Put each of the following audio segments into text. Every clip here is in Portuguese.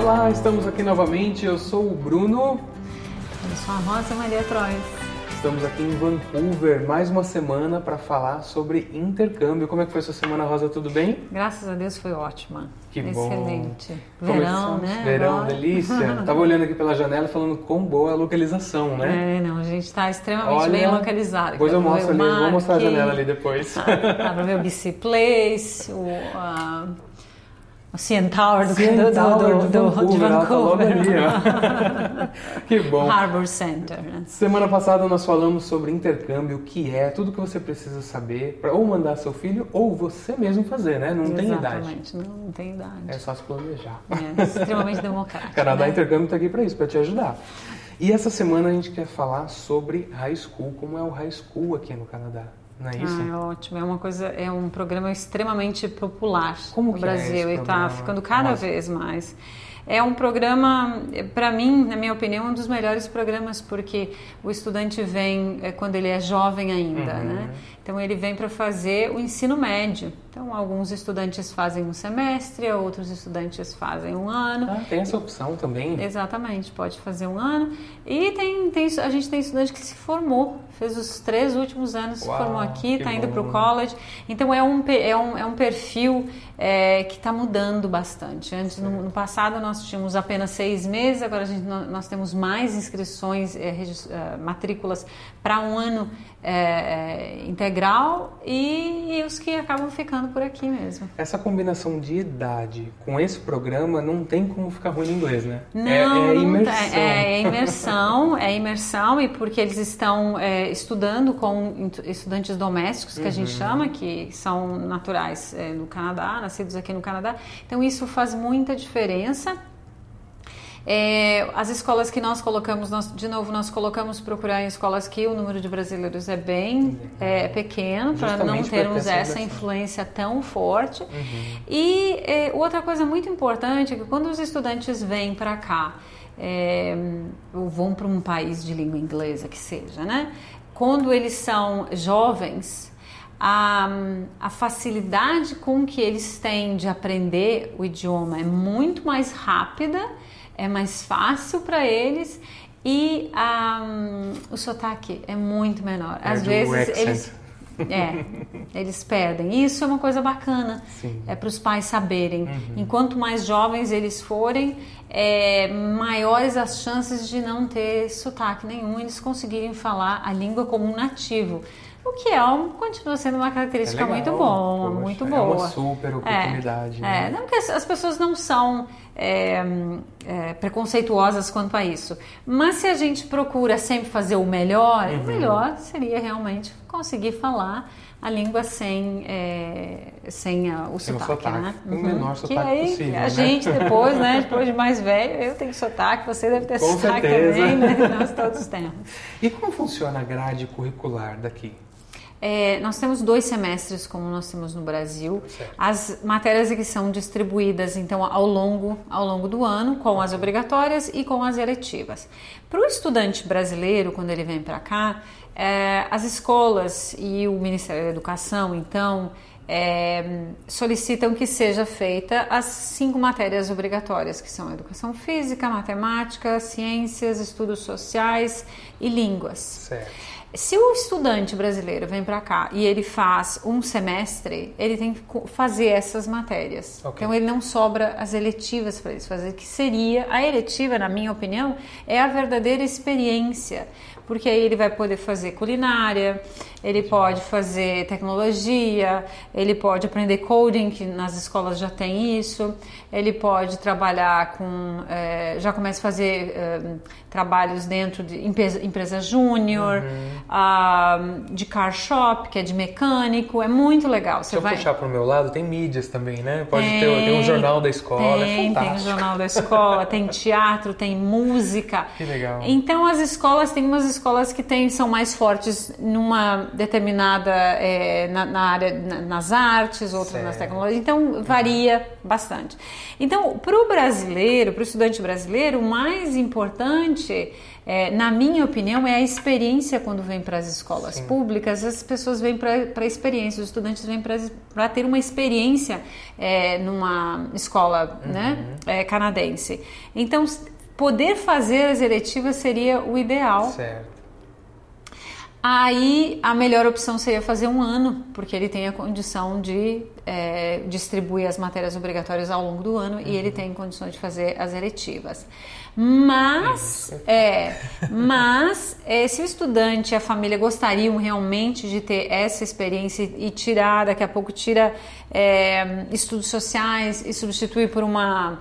Olá, estamos aqui novamente. Eu sou o Bruno. Eu sou a Rosa Maria Trois. Estamos aqui em Vancouver mais uma semana para falar sobre intercâmbio. Como é que foi sua semana, Rosa? Tudo bem? Graças a Deus foi ótima. Que Excelente. bom. Excelente. Verão, né? Verão, Agora. delícia. Tava olhando aqui pela janela falando quão boa é a localização, né? É, não, a gente está extremamente Olha, bem localizado. Depois eu mostro ali, vou mostrar a janela ali depois. Dá para ver o BC Place, o, a- o Tower do, CN do, do, do, de tá Vancouver. ali, ó. que bom. Harbour Center. né? Semana passada nós falamos sobre intercâmbio, o que é, tudo que você precisa saber para ou mandar seu filho ou você mesmo fazer, né? Não tem idade. Exatamente, não, não tem idade. É só se planejar. É, extremamente democrático. Canadá né? Intercâmbio está aqui para isso, para te ajudar. E essa semana a gente quer falar sobre high school, como é o high school aqui no Canadá, não é isso? Ah, é ótimo. É uma coisa, é um programa extremamente popular Como no é Brasil esse e está ficando cada Nossa. vez mais. É um programa, para mim, na minha opinião, um dos melhores programas porque o estudante vem é, quando ele é jovem ainda, Uhum. né? Então ele vem para fazer o ensino médio. Então alguns estudantes fazem um semestre, outros estudantes fazem um ano. Ah, tem essa opção também. Exatamente, pode fazer um ano. E tem, tem, a gente tem estudante que se formou, fez os três últimos anos, Uau, se formou aqui, está indo para o college. Então é um, é um, é um perfil é, que está mudando bastante. Antes, no, no passado, nós tínhamos apenas seis meses, agora a gente, nó- nós temos mais inscrições, é, regis- é, matrículas para um ano é, é, integral e, e os que acabam ficando por aqui mesmo. Essa combinação de idade com esse programa não tem como ficar ruim no inglês, né? Não, é, é imersão. É, é imersão, é imersão e porque eles estão é, estudando com estudantes domésticos que a Uhum. gente chama, que são naturais no Canadá, nascidos aqui no Canadá. Então isso faz muita diferença. É, as escolas que nós colocamos, nós, de novo, nós colocamos procurar em escolas que o número de brasileiros é bem é, pequeno, para não termos essa influência tão forte. Uhum. E é, outra coisa muito importante é que quando os estudantes vêm para cá, é, ou vão para um país de língua inglesa que seja, né? Quando eles são jovens, a, a facilidade com que eles têm de aprender o idioma é muito mais rápida, é mais fácil para eles e a, o sotaque é muito menor. Às Perde o vezes accent. eles é, eles perdem. Isso é uma coisa bacana. Sim. É para os pais saberem. Enquanto mais jovens eles forem, é, maiores as chances de não ter sotaque nenhum, eles conseguirem falar a língua como um nativo. O que é um, continua sendo uma característica É legal, muito boa, poxa, muito é boa. uma super oportunidade, É, né? é, não porque as pessoas não são é, é, preconceituosas quanto a isso. Mas se a gente procura sempre fazer o melhor, Uhum. o melhor seria realmente conseguir falar a língua sem, é, sem a- o Sem o sotaque, sotaque. né? O menor que sotaque aí, possível, A né? gente depois, né? Depois de mais velho, eu tenho sotaque, você deve ter Com sotaque certeza. também, né? Nós todos temos. E como funciona a grade curricular daqui? É, nós temos dois semestres, como nós temos no Brasil. Certo. As matérias aqui são distribuídas, então, ao longo, ao longo do ano, com as obrigatórias e com as eletivas. Para o estudante brasileiro, quando ele vem para cá, é, as escolas e o Ministério da Educação, então, é, solicitam que seja feita as cinco matérias obrigatórias, que são educação física, matemática, ciências, estudos sociais e línguas. Certo. Se o estudante brasileiro vem para cá e ele faz um semestre, ele tem que fazer essas matérias. Ok. Então ele não sobra as eletivas para eles fazer, que seria a eletiva, na minha opinião, é a verdadeira experiência, porque aí ele vai poder fazer culinária, ele pode fazer tecnologia, ele pode aprender coding, que nas escolas já tem isso, ele pode trabalhar com, eh, já começa a fazer eh, trabalhos dentro de empresa, empresa júnior, ah, de car shop, que é de mecânico, é muito legal. Se Você eu vai puxar pro meu lado, tem mídias também, né? Pode ter, Tem, tem um jornal da escola, tem, é tem o fantástico. jornal da escola, tem teatro, tem música. Que legal. Então as escolas, tem umas escolas que tem, são mais fortes numa determinada, é, na, na área, na- nas artes, outras nas Certo. tecnologias, então varia bastante. Então, para o brasileiro, para o estudante brasileiro, o mais importante É, na minha opinião, é a experiência quando vem para as escolas Sim. públicas, as pessoas vêm para a experiência, os estudantes vêm para ter uma experiência é, numa escola uhum. né, é, canadense. Então, poder fazer as eletivas seria o ideal. Certo. Aí a melhor opção seria fazer um ano, porque ele tem a condição de é, distribuir as matérias obrigatórias ao longo do ano uhum. e ele uhum. tem condições de fazer as eletivas. Mas, é, mas é, se o estudante e a família gostariam realmente de ter essa experiência e tirar, daqui a pouco tira é, estudos sociais e substituir por uma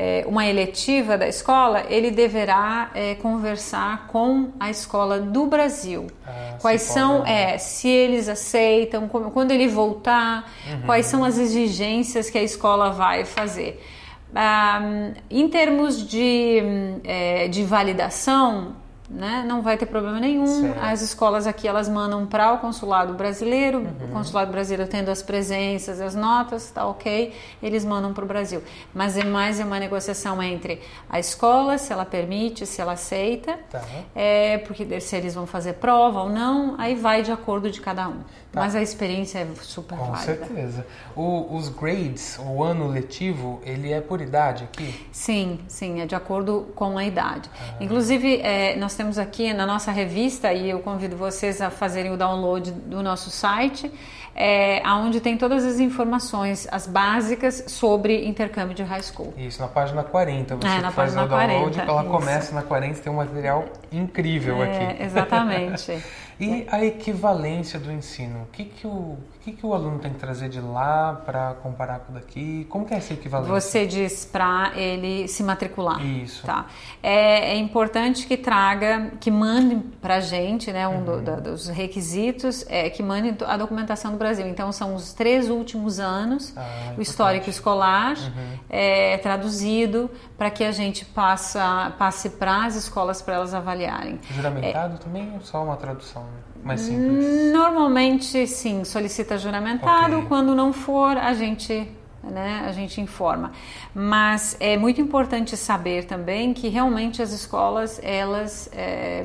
é, uma eletiva da escola, ele deverá é, conversar com a escola do Brasil. Ah, quais são, né? é, se eles aceitam, como, quando ele voltar, uhum. quais são as exigências que a escola vai fazer. Ah, em termos de, é, de validação, né? Não vai ter problema nenhum. Certo. As escolas aqui elas mandam para o consulado brasileiro, uhum. o consulado brasileiro tendo as presenças, as notas, tá ok, eles mandam para o Brasil. Mas é mais uma negociação entre a escola, se ela permite, se ela aceita, tá. é, porque se eles vão fazer prova ou não, aí vai de acordo de cada um. Tá. Mas a experiência é super Com válida. certeza. O, os grades, o ano letivo, ele é por idade aqui? Sim, sim, é de acordo com a idade. Ah. Inclusive, é, nós temos aqui na nossa revista, e eu convido vocês a fazerem o download do nosso site, é, onde tem todas as informações, as básicas sobre intercâmbio de high school. Isso, na página 40. Você é, na faz o download, 40, ela isso. começa na 40, tem um material incrível é, aqui. Exatamente. E a equivalência do ensino? O que, que, o que, que o aluno tem que trazer de lá para comparar com daqui? Como que é essa equivalência? Você diz para ele se matricular. Isso. Tá. É, é importante que traga, que mande para a gente, né, um uhum. do, da, dos requisitos, é que mande a documentação do Brasil. Então, são os três últimos anos, ah, o histórico escolar, uhum. é, traduzido, para que a gente passa, passe para as escolas para elas avaliarem. Juramentado é, também ou só uma tradução? Mais simples? Normalmente, sim, solicita juramentado. Okay. Quando não for, a gente né, a gente informa. Mas é muito importante saber também que realmente as escolas elas, é,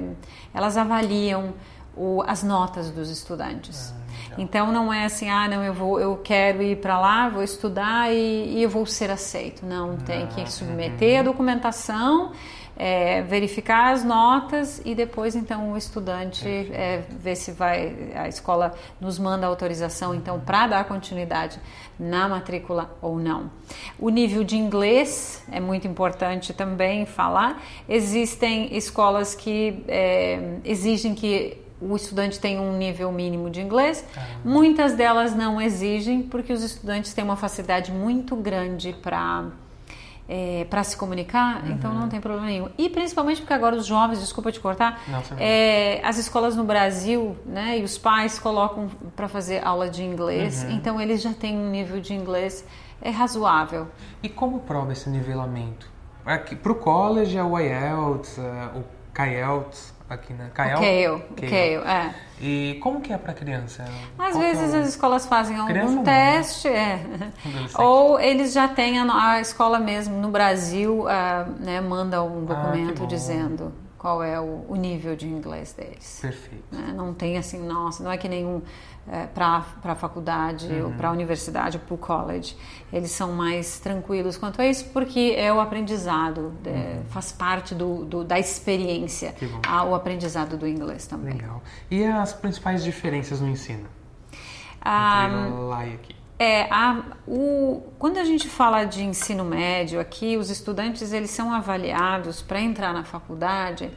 elas avaliam o, as notas dos estudantes. Ah, então não é assim, ah, não, eu vou, eu quero ir para lá, vou estudar e, e, eu vou ser aceito. Não, tem que ah, submeter a documentação é, verificar as notas e depois então o estudante é, ver se vai a escola nos manda autorização então para dar continuidade na matrícula ou não. O nível de inglês é muito importante também falar. Existem escolas que é, exigem que o estudante tenha um nível mínimo de inglês. Muitas delas não exigem, porque os estudantes têm uma facilidade muito grande para é, para se comunicar, uhum. então não tem problema nenhum. E principalmente porque agora os jovens, desculpa te cortar, é, as escolas no Brasil, né, e os pais colocam para fazer aula de inglês, uhum. então eles já têm um nível de inglês é razoável. E como prova esse nivelamento? Para o college é o IELTS, é, o CAIELTS, aqui, né? Kael, Kael, é. E como que é para criança? Às Qual vezes é o... as escolas fazem algum teste, é. ou eles já têm a, a, escola mesmo no Brasil, uh, né, manda um ah, documento ah, dizendo qual é o, o, nível de inglês deles. Perfeito. Né? Não tem assim, nossa, não é que nenhum é, para a faculdade, uhum. ou para a universidade, ou para o college. Eles são mais tranquilos quanto a isso, porque é o aprendizado, é, uhum. faz parte do, do da experiência, a, o aprendizado do inglês também. Legal. E as principais diferenças no ensino? Ah, lá e aqui. É, a, o, quando a gente fala de ensino médio aqui, os estudantes eles são avaliados para entrar na faculdade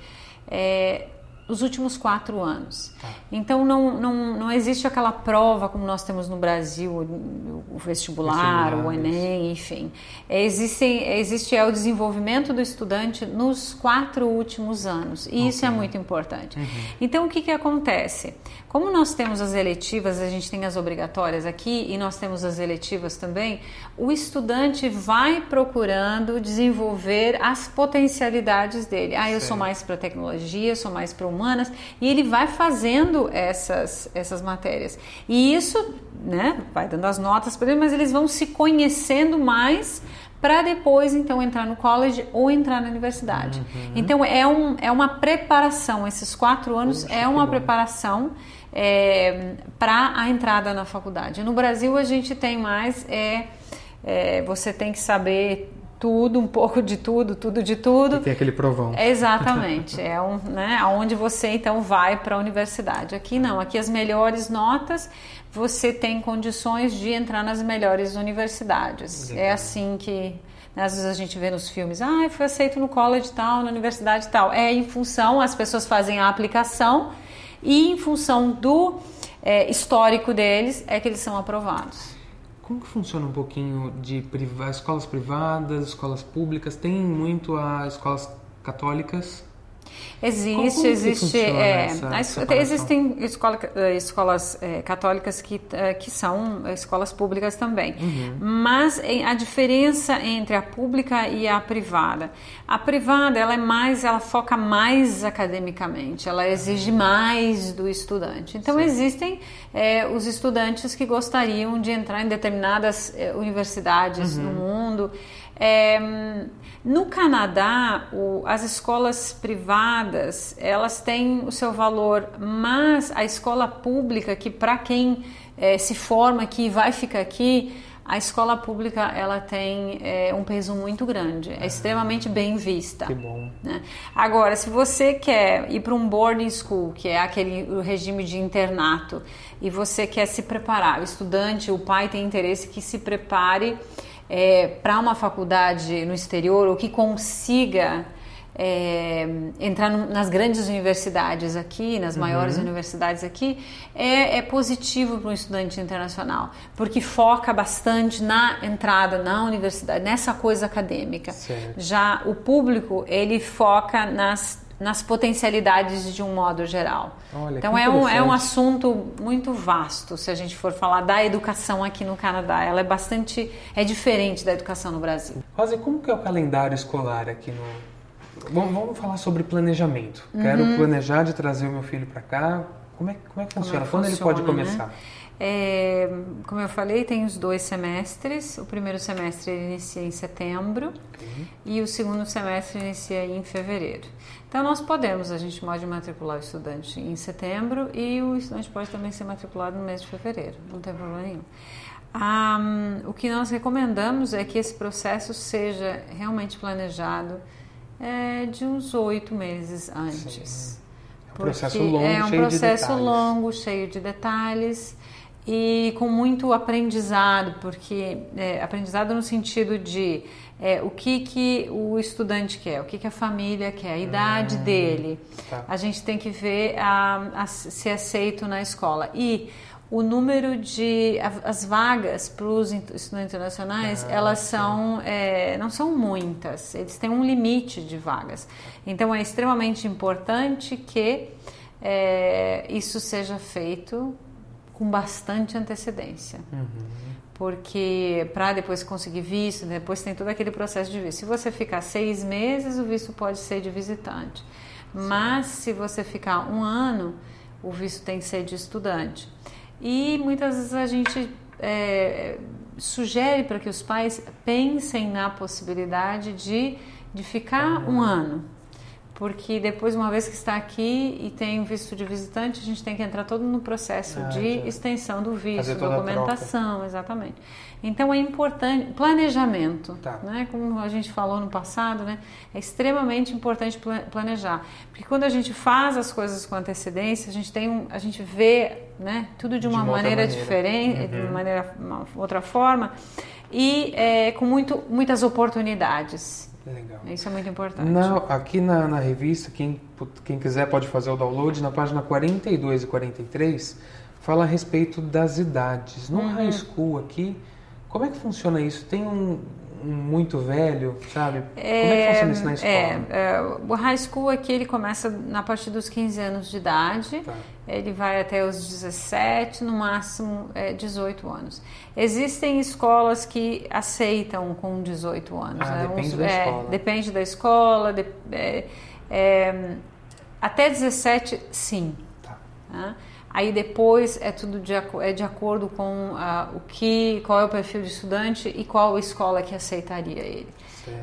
é, os últimos quatro anos. Tá. Então não, não, não existe aquela prova como nós temos no Brasil, o vestibular, o Enem, enfim. Existe, é o desenvolvimento do estudante nos quatro últimos anos e okay. isso é muito importante. Uhum. Então o que, que acontece? Como nós temos as eletivas, a gente tem as obrigatórias aqui e nós temos as eletivas também, o estudante vai procurando desenvolver as potencialidades dele. Ah, eu sou mais para tecnologia, sou mais para humanas, e ele vai fazendo essas, essas matérias. E isso, né, vai dando as notas para ele, mas eles vão se conhecendo mais para depois então entrar no college ou entrar na universidade. Uhum. Então é, um, é uma preparação, esses quatro anos Poxa, é uma preparação é, para a entrada na faculdade. No Brasil a gente tem mais é, é, você tem que saber tudo, um pouco de tudo, tudo de tudo. E tem aquele provão. Exatamente. é um, né, aonde você então vai para a universidade. Aqui não, aqui as melhores notas, você tem condições de entrar nas melhores universidades. É assim que né, às vezes a gente vê nos filmes, ah, foi aceito no college tal, na universidade tal. É em função, as pessoas fazem a aplicação e em função do é, histórico deles é que eles são aprovados. Como que funciona um pouquinho de priva escolas privadas, escolas públicas? Tem muito a escolas católicas Existe, Como existe. É, existem escola, eh, escolas é, católicas que, é, que são escolas públicas também. Uhum. Mas a diferença entre a pública e a privada. A privada ela é mais, ela foca mais academicamente, ela exige uhum. mais do estudante. Então Sim. existem os estudantes que gostariam de entrar em determinadas universidades uhum. no mundo. É, no Canadá, o, as escolas privadas elas têm o seu valor, mas a escola pública, que para quem é, se forma aqui e vai ficar aqui, a escola pública ela tem é, um peso muito grande, é extremamente bem vista. Que bom. Né? Agora, se você quer ir para um boarding school, que é aquele regime de internato, e você quer se preparar, o estudante, o pai tem interesse que se prepare é, para uma faculdade no exterior ou que consiga é, entrar no, nas grandes universidades aqui, nas uhum. maiores universidades aqui, é, é positivo para um estudante internacional, porque foca bastante na entrada na universidade, nessa coisa acadêmica. Certo. Já o público, ele foca nas nas potencialidades de um modo geral. Olha, então é um, é um assunto muito vasto se a gente for falar da educação aqui no Canadá. Ela é bastante é diferente da educação no Brasil. Rosa, como que é o calendário escolar aqui no Vamos, vamos falar sobre planejamento. Uhum. Quero planejar de trazer o meu filho para cá. Como é, como é que funciona? É que Quando funciona, ele pode começar? Né? É, como eu falei, tem os dois semestres. O primeiro semestre ele inicia em setembro okay. e o segundo semestre inicia em fevereiro. Então nós podemos, a gente pode matricular o estudante em setembro e o estudante pode também ser matriculado no mês de fevereiro, não tem problema nenhum. Um, o que nós recomendamos é que esse processo seja realmente planejado é, de uns oito meses antes. Sim. É um processo longo, é um cheio processo de longo, cheio de detalhes e com muito aprendizado, porque é, aprendizado no sentido de é, o que, que o estudante quer, o que, que a família quer, a idade hum, dele. Tá. A gente tem que ver a, a, se é aceito na escola. E o número de as vagas para os estudantes internacionais ah, elas são é, não são muitas eles têm um limite de vagas então é extremamente importante que é, isso seja feito com bastante antecedência. Uhum. Porque para depois conseguir visto, depois tem todo aquele processo de visto. Se você ficar seis meses, o visto pode ser de visitante. Sim. Mas se você ficar um ano, o visto tem que ser de estudante. E muitas vezes a gente é, sugere para que os pais pensem na possibilidade de, de ficar uhum. um ano porque depois, uma vez que está aqui e tem visto de visitante, a gente tem que entrar todo no processo ah, de já. extensão do visto, documentação, exatamente. Então é importante planejamento, tá. né? Como a gente falou no passado, né? É extremamente importante planejar, porque quando a gente faz as coisas com antecedência, a gente tem um, a gente vê, né? Tudo de uma, de uma maneira, maneira, diferente, uhum. de uma maneira, uma outra forma e é, com muito, muitas oportunidades. Legal. Isso é muito importante. Não, aqui na, na revista, quem, quem quiser pode fazer o download, na página 42 e 43, fala a respeito das idades. No uhum. high school aqui, como é que funciona isso? Tem um, muito velho, sabe? É, Como é que funciona isso na escola? É, é, o high school aqui ele começa na partir dos 15 anos de idade, tá. Ele vai até os 17, no máximo é, 18 anos. Existem escolas que aceitam com 18 anos. Ah, né? depende Uns, da é, escola. Depende da escola. De, é, até 17, sim. Tá. Né? Aí depois é tudo de, é de acordo com uh, o que, qual é o perfil de estudante e qual escola que aceitaria ele.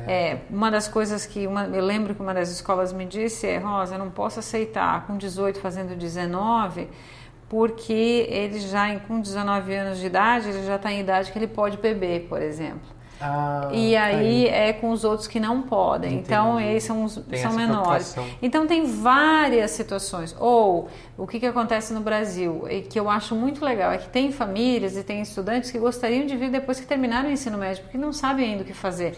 É, uma das coisas que uma, eu lembro que uma das escolas me disse é, Rosa, não posso aceitar com 18 fazendo 19, porque ele já com 19 anos de idade, ele já está em idade que ele pode beber, por exemplo. Ah, e tá aí, aí, é com os outros que não podem. Entendi. Então, eles são, são menores. Então, tem várias situações. Ou, o que, que acontece no Brasil, e que eu acho muito legal, é que tem famílias e tem estudantes que gostariam de vir depois que terminaram o ensino médio, porque não sabem ainda o que fazer,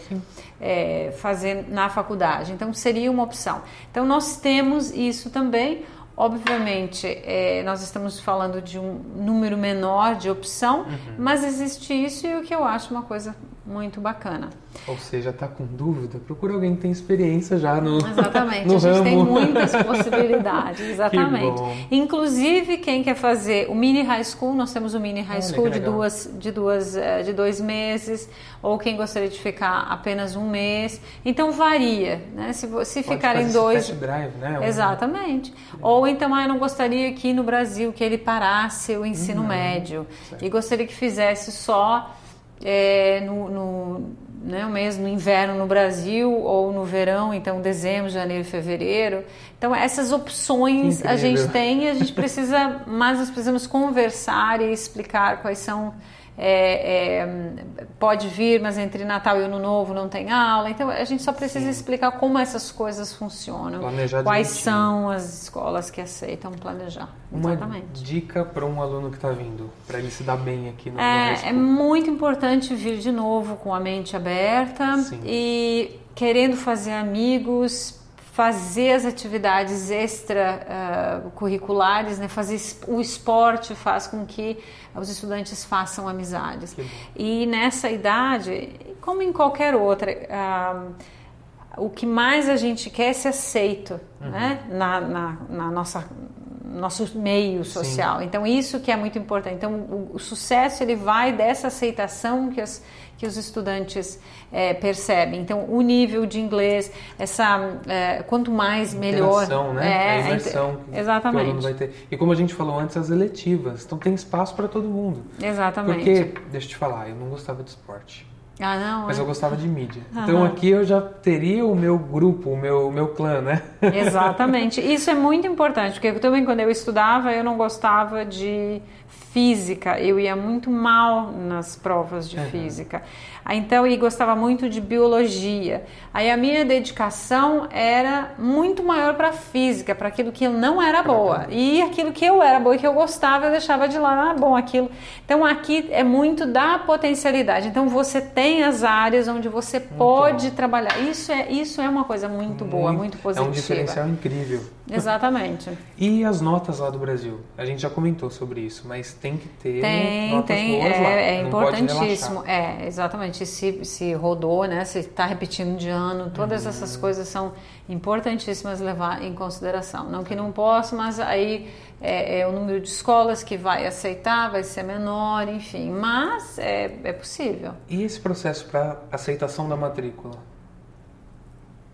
é, fazer na faculdade. Então, seria uma opção. Então, nós temos isso também. Obviamente, é, nós estamos falando de um número menor de opção, uhum. mas existe isso e o que eu acho uma coisa muito bacana. Ou seja, está com dúvida? Procura alguém que tem experiência já no Exatamente, no a gente ramo. tem muitas possibilidades, exatamente. Que Inclusive, quem quer fazer o mini high school, nós temos o mini high school de duas, de duas, eh, de dois meses, ou quem gostaria de ficar apenas um mês. Então varia, né? Se, se ficarem dois. drive, né? Exatamente. Ou então, ah, eu não gostaria que no Brasil que ele parasse o ensino uhum. médio certo. e gostaria que fizesse só é, no, no, né, mês no inverno no Brasil ou no verão, então dezembro, janeiro, fevereiro. Então essas opções a gente tem e a gente precisa, mas nós precisamos conversar e explicar quais são é, é, pode vir, mas entre Natal e Ano Novo não tem aula. Então a gente só precisa Sim. explicar como essas coisas funcionam, planejar quais são as escolas que aceitam planejar. Uma Exatamente. dica para um aluno que está vindo, para ele se dar bem aqui no é, é muito importante vir de novo com a mente aberta Sim. e querendo fazer amigos, fazer as atividades extracurriculares, uh, né? fazer o esporte faz com que os estudantes façam amizades. E nessa idade, como em qualquer outra, uh, o que mais a gente quer é ser aceito uhum. né? na, na, na nossa nosso meio social. Sim. Então isso que é muito importante. Então o, o, sucesso ele vai dessa aceitação que as que os estudantes é, percebem. Então, o nível de inglês, essa é, quanto mais melhor. Né? É, a imersão que, exatamente. que o aluno vai ter. E como a gente falou antes, as eletivas. Então, tem espaço para todo mundo. Exatamente. Porque, deixa eu te falar, eu não gostava de esporte. Ah, não, mas é? eu gostava de mídia. Então aqui eu já teria o meu grupo, o meu, o meu clã, né? Exatamente. Isso é muito importante, porque também quando eu estudava eu não gostava de física, eu ia muito mal nas provas de uhum. física. Então, e gostava muito de biologia. Aí a minha dedicação era muito maior para física, para aquilo que eu não era boa. E aquilo que eu era boa e que eu gostava, eu deixava de lá, ah, bom, aquilo. Então, aqui é muito da potencialidade. Então, você tem as áreas onde você muito pode bom. trabalhar. Isso é, isso é uma coisa muito boa, muito, muito positiva. É um diferencial incrível. Exatamente. e as notas lá do Brasil? A gente já comentou sobre isso, mas tem que ter tem, notas tem, boas é, lá. É importantíssimo. É, exatamente. Se, se rodou, né? Se está repetindo de ano, todas uhum. essas coisas são importantíssimas levar em consideração. Não que não possa, mas aí é, é, o número de escolas que vai aceitar vai ser menor, enfim. Mas é, é possível. E esse processo para aceitação da matrícula?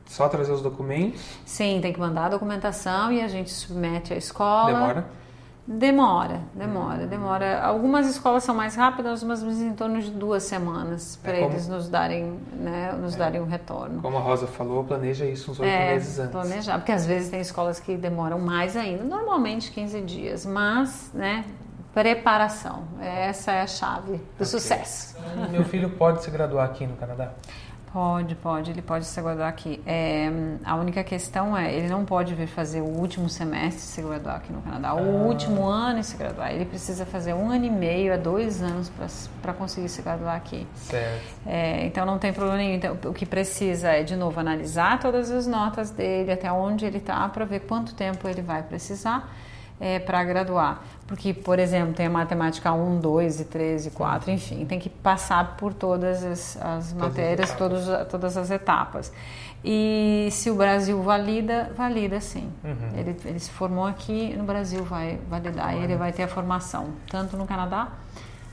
Só trazer os documentos? Sim, tem que mandar a documentação e a gente submete à escola. Demora? Demora, demora, demora. Algumas escolas são mais rápidas, mas em torno de duas semanas para é eles nos darem, né, nos é. darem um retorno. Como a Rosa falou, planeja isso uns oito é, meses antes. Planejar, porque às vezes tem escolas que demoram mais ainda, normalmente 15 dias, mas, né, preparação, essa é a chave do okay. sucesso. Meu filho pode se graduar aqui no Canadá? Pode, pode, ele pode se graduar aqui. É, a única questão é, ele não pode vir fazer o último semestre se graduar aqui no Canadá, o ah. último ano e se graduar. Ele precisa fazer um ano e meio a dois anos para conseguir se graduar aqui. Certo. É, então não tem problema nenhum. Então, o que precisa é, de novo, analisar todas as notas dele, até onde ele está, para ver quanto tempo ele vai precisar é, para graduar. Porque, por exemplo, tem a matemática 1, 2 e 3 e 4, enfim, tem que passar por todas as, as matérias, as todos, todas as etapas. E se o Brasil valida, valida sim. Uhum. Ele, ele se formou aqui, no Brasil vai validar, e ele vai ter a formação, tanto no Canadá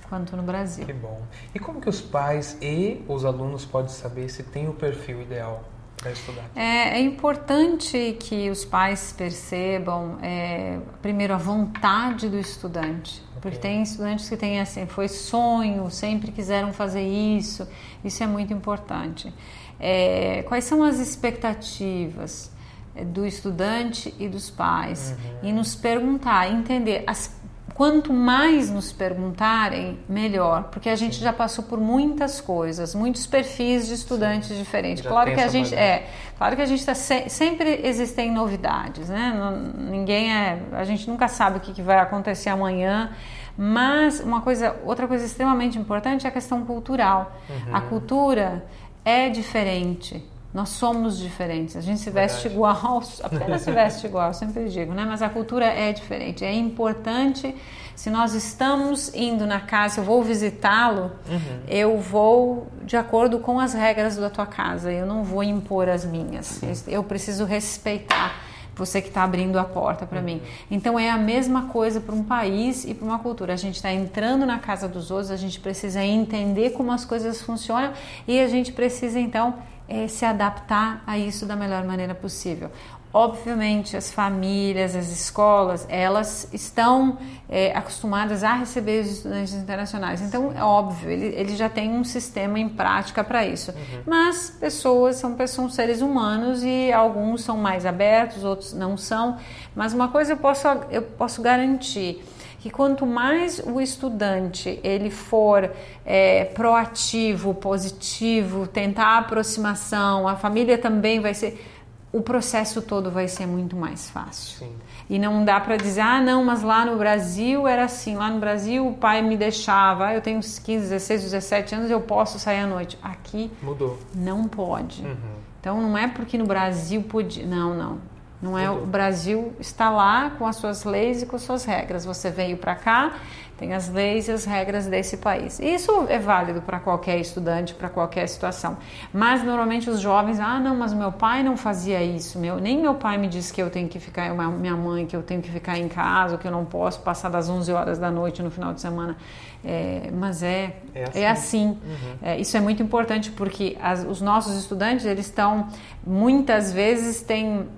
quanto no Brasil. Que bom. E como que os pais e os alunos podem saber se tem o perfil ideal para estudar? É, é, importante que os pais percebam, é, primeiro, a vontade do estudante. Okay. Porque tem estudantes que têm assim, foi sonho, sempre quiseram fazer isso. Isso é muito importante. É, quais são as expectativas é, do estudante e dos pais? Uhum. E nos perguntar, entender as quanto mais nos perguntarem, melhor, porque a gente Sim. já passou por muitas coisas, muitos perfis de estudantes Sim. diferentes. claro que a gente é, claro que a gente está se, sempre existem novidades, né? ninguém é, a gente nunca sabe o que, que vai acontecer amanhã. Mas uma coisa, outra coisa extremamente importante é a questão cultural. Uhum. A cultura é diferente. Nós somos diferentes. A gente se veste Verdade. igual, apenas se veste igual, sempre digo, né? Mas a cultura é diferente. É importante, se nós estamos indo na casa, eu vou visitá-lo, uhum. eu vou de acordo com as regras da tua casa. Eu não vou impor as minhas. Sim. Eu preciso respeitar você que está abrindo a porta para uhum. mim. Então é a mesma coisa para um país e para uma cultura. A gente está entrando na casa dos outros, a gente precisa entender como as coisas funcionam e a gente precisa então é, se adaptar a isso da melhor maneira possível. Obviamente, as famílias, as escolas, elas estão é, acostumadas a receber os estudantes internacionais. Então, é óbvio, ele, ele já tem um sistema em prática para isso. Uhum. Mas pessoas são, são seres humanos e alguns são mais abertos, outros não são. Mas uma coisa eu posso, eu posso garantir que quanto mais o estudante ele for é, proativo, positivo, tentar a aproximação, a família também vai ser, o processo todo vai ser muito mais fácil. Sim. E não dá para dizer, ah, não, mas lá no Brasil era assim, lá no Brasil o pai me deixava, ah, eu tenho uns 15, 16, 17 anos, eu posso sair à noite. Aqui mudou. Não pode. Uhum. Então não é porque no Brasil podia, não, não. Não é o Brasil está lá com as suas leis e com as suas regras. Você veio para cá, tem as leis e as regras desse país. Isso é válido para qualquer estudante, para qualquer situação. Mas normalmente os jovens, ah, não, mas meu pai não fazia isso. Meu, nem meu pai me disse que eu tenho que ficar, minha mãe que eu tenho que ficar em casa, que eu não posso passar das 11 horas da noite no final de semana. É, mas é é assim. É assim. Uhum. É, isso é muito importante porque as, os nossos estudantes eles estão muitas vezes têm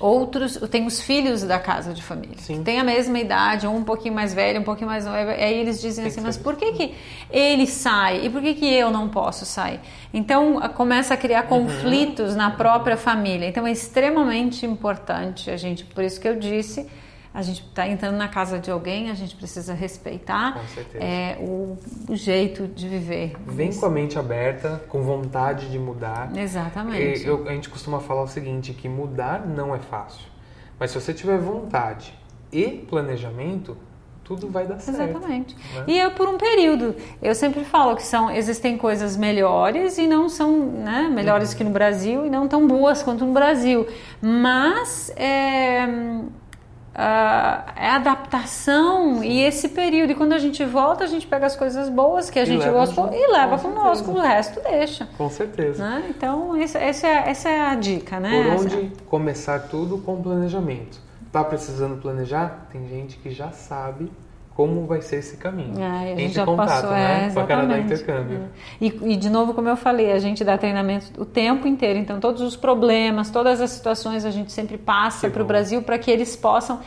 Outros, tem os filhos da casa de família, Sim. que tem a mesma idade, um um pouquinho mais velho, um pouquinho mais novo. Aí eles dizem tem assim, mas por que, que ele sai e por que, que eu não posso sair? Então começa a criar uhum. conflitos na própria família. Então é extremamente importante a gente, por isso que eu disse, a gente está entrando na casa de alguém, a gente precisa respeitar é, o, o, jeito de viver. Vem com a mente aberta, com vontade de mudar. Exatamente. Eu, a gente costuma falar o seguinte, que mudar não é fácil. Mas se você tiver vontade e planejamento, tudo vai dar certo. Exatamente. Né? E é por um período. Eu sempre falo que são existem coisas melhores e não são né, melhores uhum. que no Brasil e não tão boas quanto no Brasil. Mas é, Uh, é adaptação e esse período. E quando a gente volta, a gente pega as coisas boas que a e gente gostou e leva com conosco, o resto deixa. Com certeza. Né? Então, essa, essa, é, essa é a dica, né? Por onde essa... começar tudo com planejamento. Tá precisando planejar? Tem gente que já sabe como vai ser esse caminho. É, a gente já contato, passou, né? É, com a Canadá Intercâmbio. É. E, e, de novo, como eu falei, a gente dá treinamento o tempo inteiro. Então, todos os problemas, todas as situações, a gente sempre passa para o Brasil para que eles possam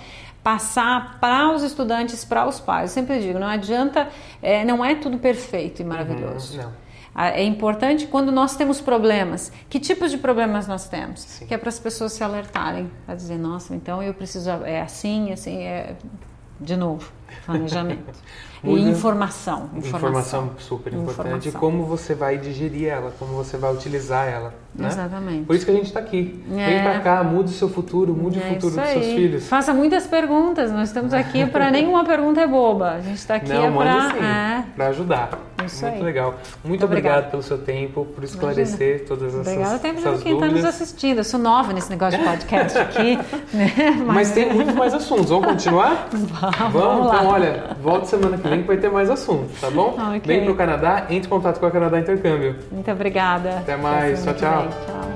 passar para os estudantes, para os pais. Eu sempre digo, não adianta, é, não é tudo perfeito e maravilhoso. Uhum, não. É importante quando nós temos problemas. Que tipos de problemas nós temos? Sim. Que é para as pessoas se alertarem, a dizer, nossa, então eu preciso é assim, assim, é de novo, planejamento. e informação, informação. Informação super importante. E como você vai digerir ela, como você vai utilizar ela. Né? Exatamente. Por isso que a gente está aqui. É. Vem para cá, mude o seu futuro, mude é o futuro dos seus filhos. Faça muitas perguntas. Nós estamos aqui para nenhuma pergunta é boba. A gente está aqui é para ajudar. Isso Muito aí. legal. Muito, Muito obrigado. obrigado pelo seu tempo, por esclarecer Imagina. todas essas, Obrigada tempo essas quem está nos assistindo. Eu sou nova nesse negócio de podcast aqui. Né? Mas... Mas... tem muito mais assuntos. Vamos continuar? Vamos. Vamos? Então, olha, volta semana que vem que vai ter mais assuntos, tá bom? Okay. Vem para o Canadá, entre em contato com a Canadá Intercâmbio. Muito obrigada. Até mais. Tchau, tchau. Tchau.